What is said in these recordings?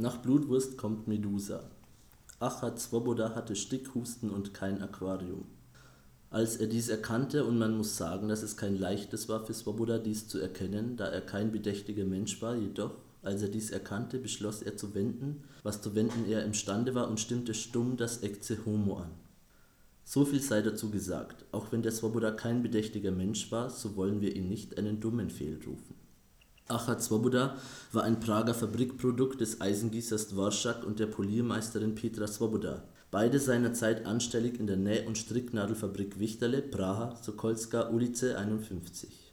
Nach Blutwurst kommt Medusa. Achat Swoboda hatte Stickhusten und kein Aquarium. Als er dies erkannte, und man muss sagen, dass es kein leichtes war für Swoboda dies zu erkennen, da er kein bedächtiger Mensch war, jedoch, als er dies erkannte, beschloss er zu wenden, was zu wenden er imstande war, und stimmte stumm das Ecce Homo an. So viel sei dazu gesagt, auch wenn der Swoboda kein bedächtiger Mensch war, so wollen wir ihn nicht einen dummen fehlrufen. Achat Swoboda war ein Prager Fabrikprodukt des Eisengießers Dworschak und der Poliermeisterin Petra Swoboda, beide seinerzeit anstellig in der Näh- und Stricknadelfabrik Wichterle, Praha, Sokolska Ulice 51.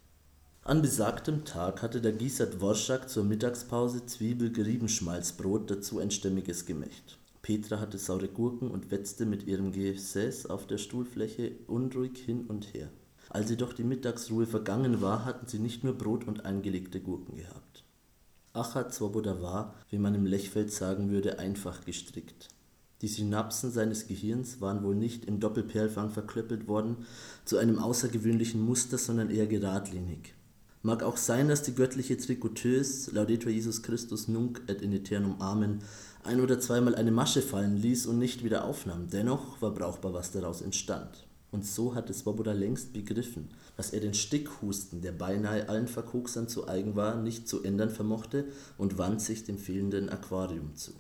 An besagtem Tag hatte der Gießer Dworschak zur Mittagspause Zwiebel-Geriebenschmalzbrot, dazu ein stämmiges Gemächt. Petra hatte saure Gurken und wetzte mit ihrem Gesäß auf der Stuhlfläche unruhig hin und her. Als jedoch die Mittagsruhe vergangen war, hatten sie nicht nur Brot und eingelegte Gurken gehabt. Achat Swoboda war, wie man im Lechfeld sagen würde, einfach gestrickt. Die Synapsen seines Gehirns waren wohl nicht im Doppelperlfang verklöppelt worden zu einem außergewöhnlichen Muster, sondern eher geradlinig. Mag auch sein, dass die göttliche Trikoteuse Laudetur Jesus Christus nunc et in aeternum Amen ein oder zweimal eine Masche fallen ließ und nicht wieder aufnahm. Dennoch war brauchbar, was daraus entstand. Und so hatte Swoboda längst begriffen, dass er den Stickhusten, der beinahe allen Verkoksern zu eigen war, nicht zu ändern vermochte und wand sich dem fehlenden Aquarium zu.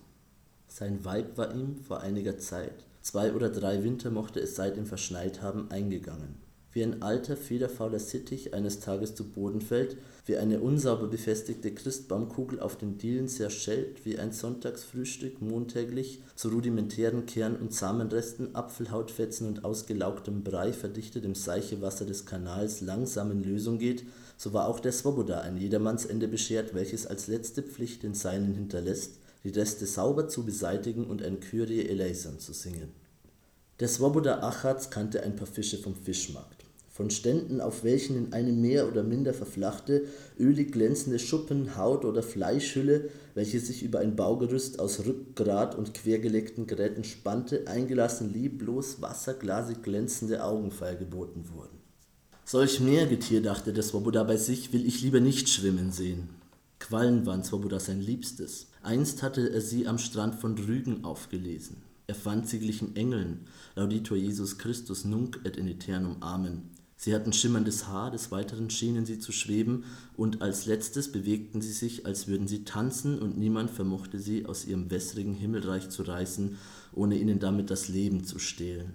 Sein Weib war ihm vor einiger Zeit, zwei oder drei Winter mochte es seitdem verschneit haben, eingegangen wie ein alter, federfauler Sittich eines Tages zu Boden fällt, wie eine unsauber befestigte Christbaumkugel auf den Dielen zerschellt, wie ein Sonntagsfrühstück montäglich zu rudimentären Kern- und Samenresten, Apfelhautfetzen und ausgelaugtem Brei verdichtet im Seichewasser des Kanals langsam in Lösung geht, so war auch der Swoboda ein Jedermannsende beschert, welches als letzte Pflicht den Seinen hinterlässt, die Reste sauber zu beseitigen und ein Kyrie eleison zu singen. Der Swoboda Achatz kannte ein paar Fische vom Fischmarkt von Ständen, auf welchen in eine mehr oder minder verflachte, ölig glänzende Schuppen, Haut oder Fleischhülle, welche sich über ein Baugerüst aus Rückgrat und quergelegten Geräten spannte, eingelassen lieblos wasserglasig glänzende Augen feilgeboten wurden. Solch Meergetier, dachte der Swoboda bei sich, will ich lieber nicht schwimmen sehen. Quallen waren Swoboda sein Liebstes. Einst hatte er sie am Strand von Rügen aufgelesen. Er fand sie glichen Engeln, Lauditor Jesus Christus nunc et in aeternum Amen. Sie hatten schimmerndes Haar, des Weiteren schienen sie zu schweben, und als letztes bewegten sie sich, als würden sie tanzen, und niemand vermochte sie aus ihrem wässrigen Himmelreich zu reißen, ohne ihnen damit das Leben zu stehlen.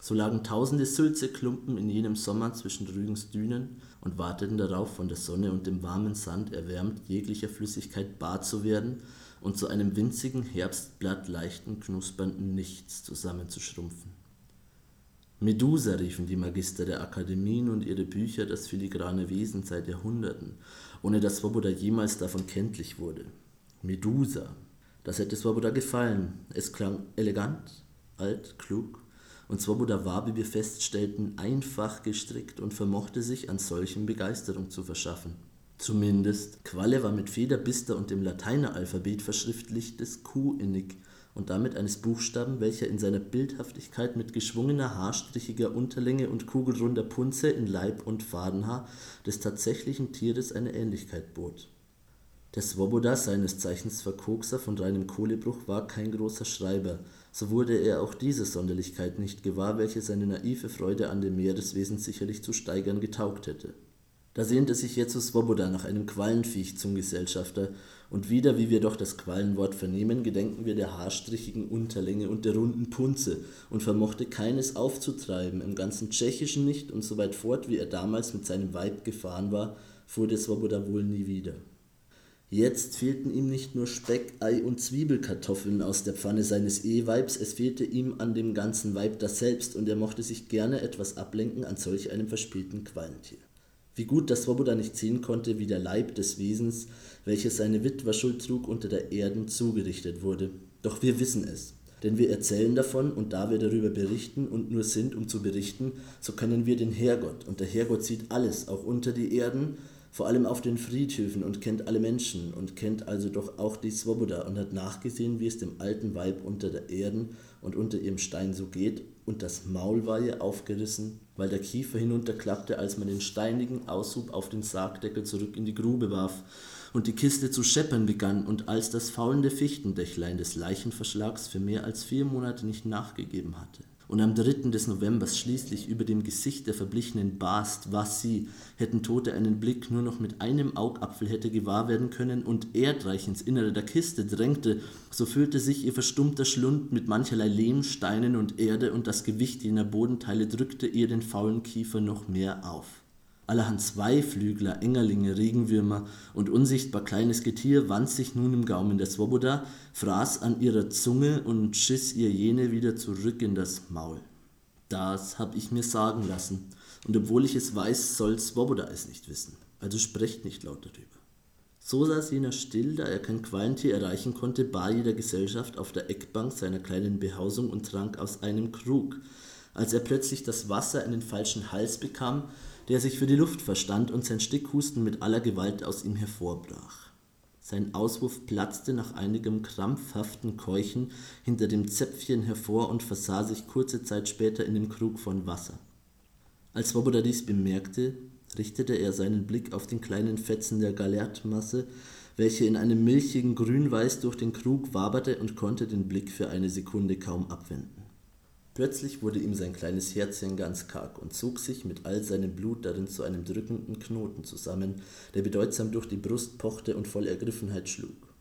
So lagen tausende Sülzeklumpen in jenem Sommer zwischen Rügens Dünen und warteten darauf, von der Sonne und dem warmen Sand erwärmt jeglicher Flüssigkeit bar zu werden und zu einem winzigen Herbstblatt leichten, knuspernden Nichts zusammenzuschrumpfen. Medusa riefen die Magister der Akademien und ihre Bücher das filigrane Wesen seit Jahrhunderten, ohne dass Swoboda jemals davon kenntlich wurde. Medusa, das hätte Swoboda gefallen. Es klang elegant, alt, klug, und Swoboda war, wie wir feststellten, einfach gestrickt und vermochte sich an solchem Begeisterung zu verschaffen. Zumindest, Qualle war mit Federbister und dem Lateineralphabet verschriftlichtes Q innig, und damit eines Buchstaben, welcher in seiner Bildhaftigkeit mit geschwungener haarstrichiger Unterlänge und kugelrunder Punze in Leib und Fadenhaar des tatsächlichen Tieres eine Ähnlichkeit bot. Der Swoboda, seines Zeichens Verkokser von reinem Kohlebruch, war kein großer Schreiber, so wurde er auch diese Sonderlichkeit nicht gewahr, welche seine naive Freude an dem Meereswesen sicherlich zu steigern getaugt hätte da sehnte sich jetzo Swoboda nach einem Quallenviech zum Gesellschafter, und wieder, wie wir doch das Quallenwort vernehmen, gedenken wir der haarstrichigen Unterlänge und der runden Punze und vermochte keines aufzutreiben, im ganzen Tschechischen nicht, und so weit fort, wie er damals mit seinem Weib gefahren war, fuhr der Swoboda wohl nie wieder. Jetzt fehlten ihm nicht nur Speck, Ei und Zwiebelkartoffeln aus der Pfanne seines Eheweibs, es fehlte ihm an dem ganzen Weib daselbst, und er mochte sich gerne etwas ablenken an solch einem verspielten Quallentier. Wie gut, dass Swoboda nicht sehen konnte, wie der Leib des Wesens, welches seine Witwer Schuld trug, unter der Erden zugerichtet wurde. Doch wir wissen es, denn wir erzählen davon, und da wir darüber berichten und nur sind, um zu berichten, so können wir den Herrgott, und der Herrgott sieht alles, auch unter die Erden, vor allem auf den Friedhöfen und kennt alle Menschen und kennt also doch auch die Swoboda und hat nachgesehen, wie es dem alten Weib unter der Erden und unter ihrem Stein so geht, und das Maul war ihr aufgerissen, weil der Kiefer hinunterklappte, als man den steinigen Aushub auf den Sargdeckel zurück in die Grube warf, und die Kiste zu scheppern begann und als das faulende Fichtendächlein des Leichenverschlags für mehr als vier Monate nicht nachgegeben hatte und am 3. des Novembers schließlich über dem Gesicht der Verblichenen barst, was sie, hätten Tote einen Blick nur noch mit einem Augapfel hätte gewahr werden können und erdreich ins Innere der Kiste drängte, so füllte sich ihr verstummter Schlund mit mancherlei Lehm, Steinen und Erde und das Gewicht jener Bodenteile drückte ihr den faulen Kiefer noch mehr auf allerhand Zweiflügler, Engerlinge, Regenwürmer und unsichtbar kleines Getier wand sich nun im Gaumen der Swoboda, fraß an ihrer Zunge und schiss ihr jene wieder zurück in das Maul. Das hab ich mir sagen lassen, und obwohl ich es weiß, soll Swoboda es nicht wissen, also sprecht nicht laut darüber. So saß jener still, da er kein Qualentier erreichen konnte, bar jeder Gesellschaft auf der Eckbank seiner kleinen Behausung und trank aus einem Krug, als er plötzlich das Wasser in den falschen Hals bekam der sich für die Luft verstand und sein Stickhusten mit aller Gewalt aus ihm hervorbrach. Sein Auswurf platzte nach einigem krampfhaften Keuchen hinter dem Zäpfchen hervor und versah sich kurze Zeit später in den Krug von Wasser. Als Swoboda dies bemerkte, richtete er seinen Blick auf den kleinen Fetzen der Galertmasse, welche in einem milchigen Grünweiß durch den Krug waberte und konnte den Blick für eine Sekunde kaum abwenden. Plötzlich wurde ihm sein kleines Herzchen ganz karg und zog sich mit all seinem Blut darin zu einem drückenden Knoten zusammen, der bedeutsam durch die Brust pochte und voll Ergriffenheit schlug.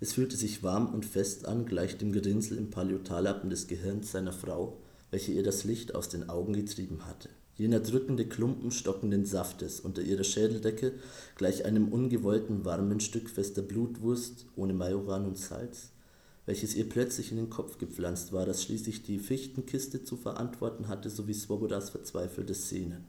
Es fühlte sich warm und fest an, gleich dem Gerinnsel im Paleotallappen des Gehirns seiner Frau, welche ihr das Licht aus den Augen getrieben hatte. Jener drückende Klumpen stockenden Saftes unter ihrer Schädeldecke, gleich einem ungewollten warmen Stück fester Blutwurst ohne Majoran und Salz, welches ihr plötzlich in den Kopf gepflanzt war, das schließlich die Fichtenkiste zu verantworten hatte, sowie Swobodas verzweifelte Szenen.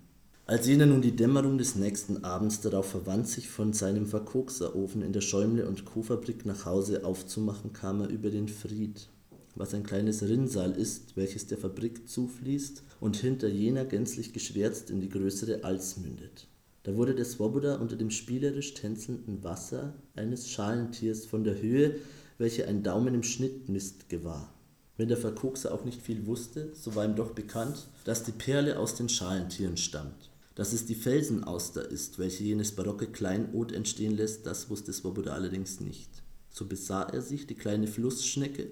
Als jener nun die Dämmerung des nächsten Abends darauf verwandt, sich von seinem Verkokserofen in der Schäumle- und Kuhfabrik nach Hause aufzumachen, kam er über den Fried, was ein kleines Rinnsal ist, welches der Fabrik zufließt und hinter jener gänzlich geschwärzt in die größere Alz mündet. Da wurde der Swoboda unter dem spielerisch tänzelnden Wasser eines Schalentiers von der Höhe welche ein Daumen im Schnitt misst, gewahr. Wenn der Verkokser auch nicht viel wusste, so war ihm doch bekannt, dass die Perle aus den Schalentieren stammt. Dass es die Felsenauster ist, welche jenes barocke Kleinod entstehen lässt, das wusste Swoboda allerdings nicht. So besah er sich die kleine Flussschnecke,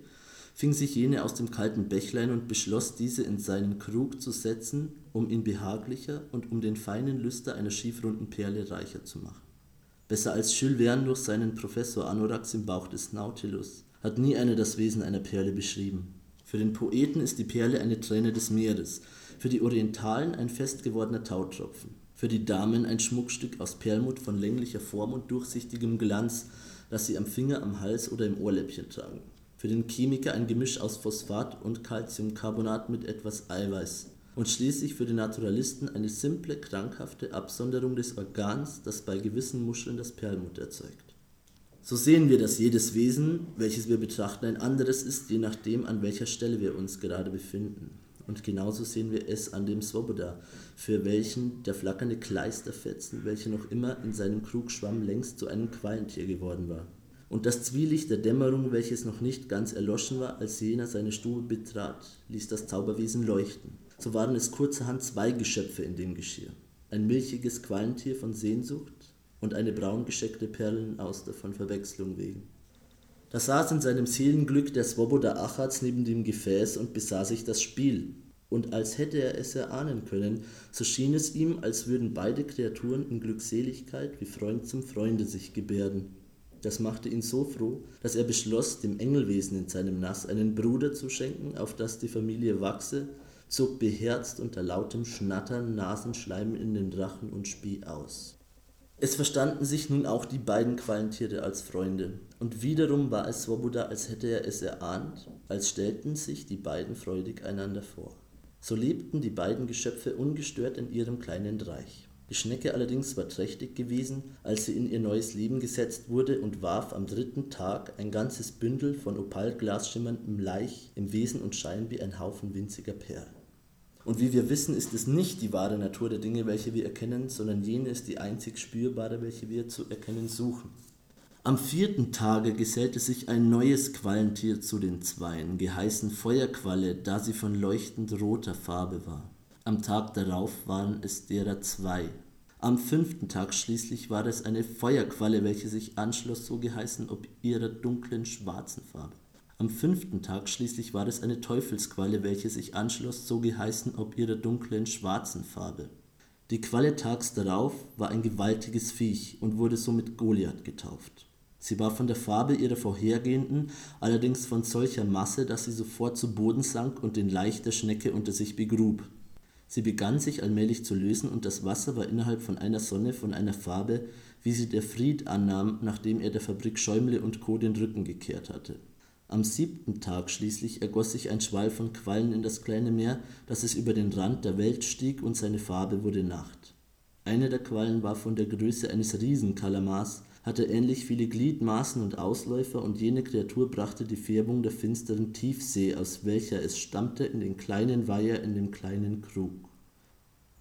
fing sich jene aus dem kalten Bächlein und beschloss, diese in seinen Krug zu setzen, um ihn behaglicher und um den feinen Lüster einer schiefrunden Perle reicher zu machen. Besser als Jules Verne durch seinen Professor Anorax im Bauch des Nautilus hat nie einer das Wesen einer Perle beschrieben. Für den Poeten ist die Perle eine Träne des Meeres, für die Orientalen ein fest gewordener Tautropfen, für die Damen ein Schmuckstück aus Perlmutt von länglicher Form und durchsichtigem Glanz, das sie am Finger, am Hals oder im Ohrläppchen tragen. Für den Chemiker ein Gemisch aus Phosphat und Calciumcarbonat mit etwas Eiweiß, und schließlich für den Naturalisten eine simple, krankhafte Absonderung des Organs, das bei gewissen Muscheln das Perlmutt erzeugt. So sehen wir, dass jedes Wesen, welches wir betrachten, ein anderes ist, je nachdem, an welcher Stelle wir uns gerade befinden. Und genauso sehen wir es an dem Swoboda, für welchen der flackernde Kleisterfetzen, welcher noch immer in seinem Krug schwamm, längst zu einem Qualentier geworden war. Und das Zwielicht der Dämmerung, welches noch nicht ganz erloschen war, als jener seine Stube betrat, ließ das Zauberwesen leuchten so waren es kurzerhand zwei Geschöpfe in dem Geschirr. Ein milchiges Qualentier von Sehnsucht und eine braungescheckte Perlenauster von Verwechslung wegen. Da saß in seinem Seelenglück der Swoboda Achatz neben dem Gefäß und besah sich das Spiel. Und als hätte er es erahnen können, so schien es ihm, als würden beide Kreaturen in Glückseligkeit wie Freund zum Freunde sich gebärden. Das machte ihn so froh, dass er beschloss, dem Engelwesen in seinem Nass einen Bruder zu schenken, auf das die Familie wachse zog beherzt unter lautem Schnattern Nasenschleim in den Rachen und spie aus. Es verstanden sich nun auch die beiden Qualentiere als Freunde, und wiederum war es Swoboda, als hätte er es erahnt, als stellten sich die beiden freudig einander vor. So lebten die beiden Geschöpfe ungestört in ihrem kleinen Reich. Die Schnecke allerdings war trächtig gewesen, als sie in ihr neues Leben gesetzt wurde und warf am dritten Tag ein ganzes Bündel von opalglasschimmerndem Laich im Wesen und Schein wie ein Haufen winziger Perlen. Und wie wir wissen, ist es nicht die wahre Natur der Dinge, welche wir erkennen, sondern jene ist die einzig spürbare, welche wir zu erkennen suchen. Am vierten Tage gesellte sich ein neues Quallentier zu den Zweien, geheißen Feuerqualle, da sie von leuchtend roter Farbe war. Am Tag darauf waren es derer zwei. Am fünften Tag schließlich war es eine Feuerqualle, welche sich anschloss, so geheißen, ob ihrer dunklen schwarzen Farbe. Am fünften Tag schließlich war es eine Teufelsqualle, welche sich anschloss, so geheißen, ob ihrer dunklen schwarzen Farbe. Die Qualle tags darauf war ein gewaltiges Viech und wurde somit Goliath getauft. Sie war von der Farbe ihrer vorhergehenden, allerdings von solcher Masse, dass sie sofort zu Boden sank und den Laich der Schnecke unter sich begrub. Sie begann sich allmählich zu lösen und das Wasser war innerhalb von einer Sonne von einer Farbe, wie sie der Fried annahm, nachdem er der Fabrik Schäumle und Co. den Rücken gekehrt hatte. Am siebten Tag schließlich ergoss sich ein Schwall von Quallen in das kleine Meer, dass es über den Rand der Welt stieg und seine Farbe wurde Nacht. Eine der Quallen war von der Größe eines Riesenkalamars, hatte ähnlich viele Gliedmaßen und Ausläufer und jene Kreatur brachte die Färbung der finsteren Tiefsee, aus welcher es stammte, in den kleinen Weiher in dem kleinen Krug.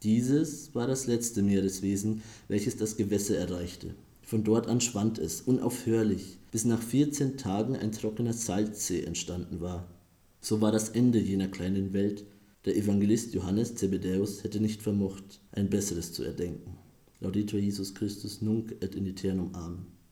Dieses war das letzte Meereswesen, welches das Gewässer erreichte. Von dort an schwand es, unaufhörlich, bis nach 14 Tagen ein trockener Salzsee entstanden war. So war das Ende jener kleinen Welt. Der Evangelist Johannes Zebedäus hätte nicht vermocht, ein besseres zu erdenken. Laudetur Jesus Christus nunc et in aeternum. Amen.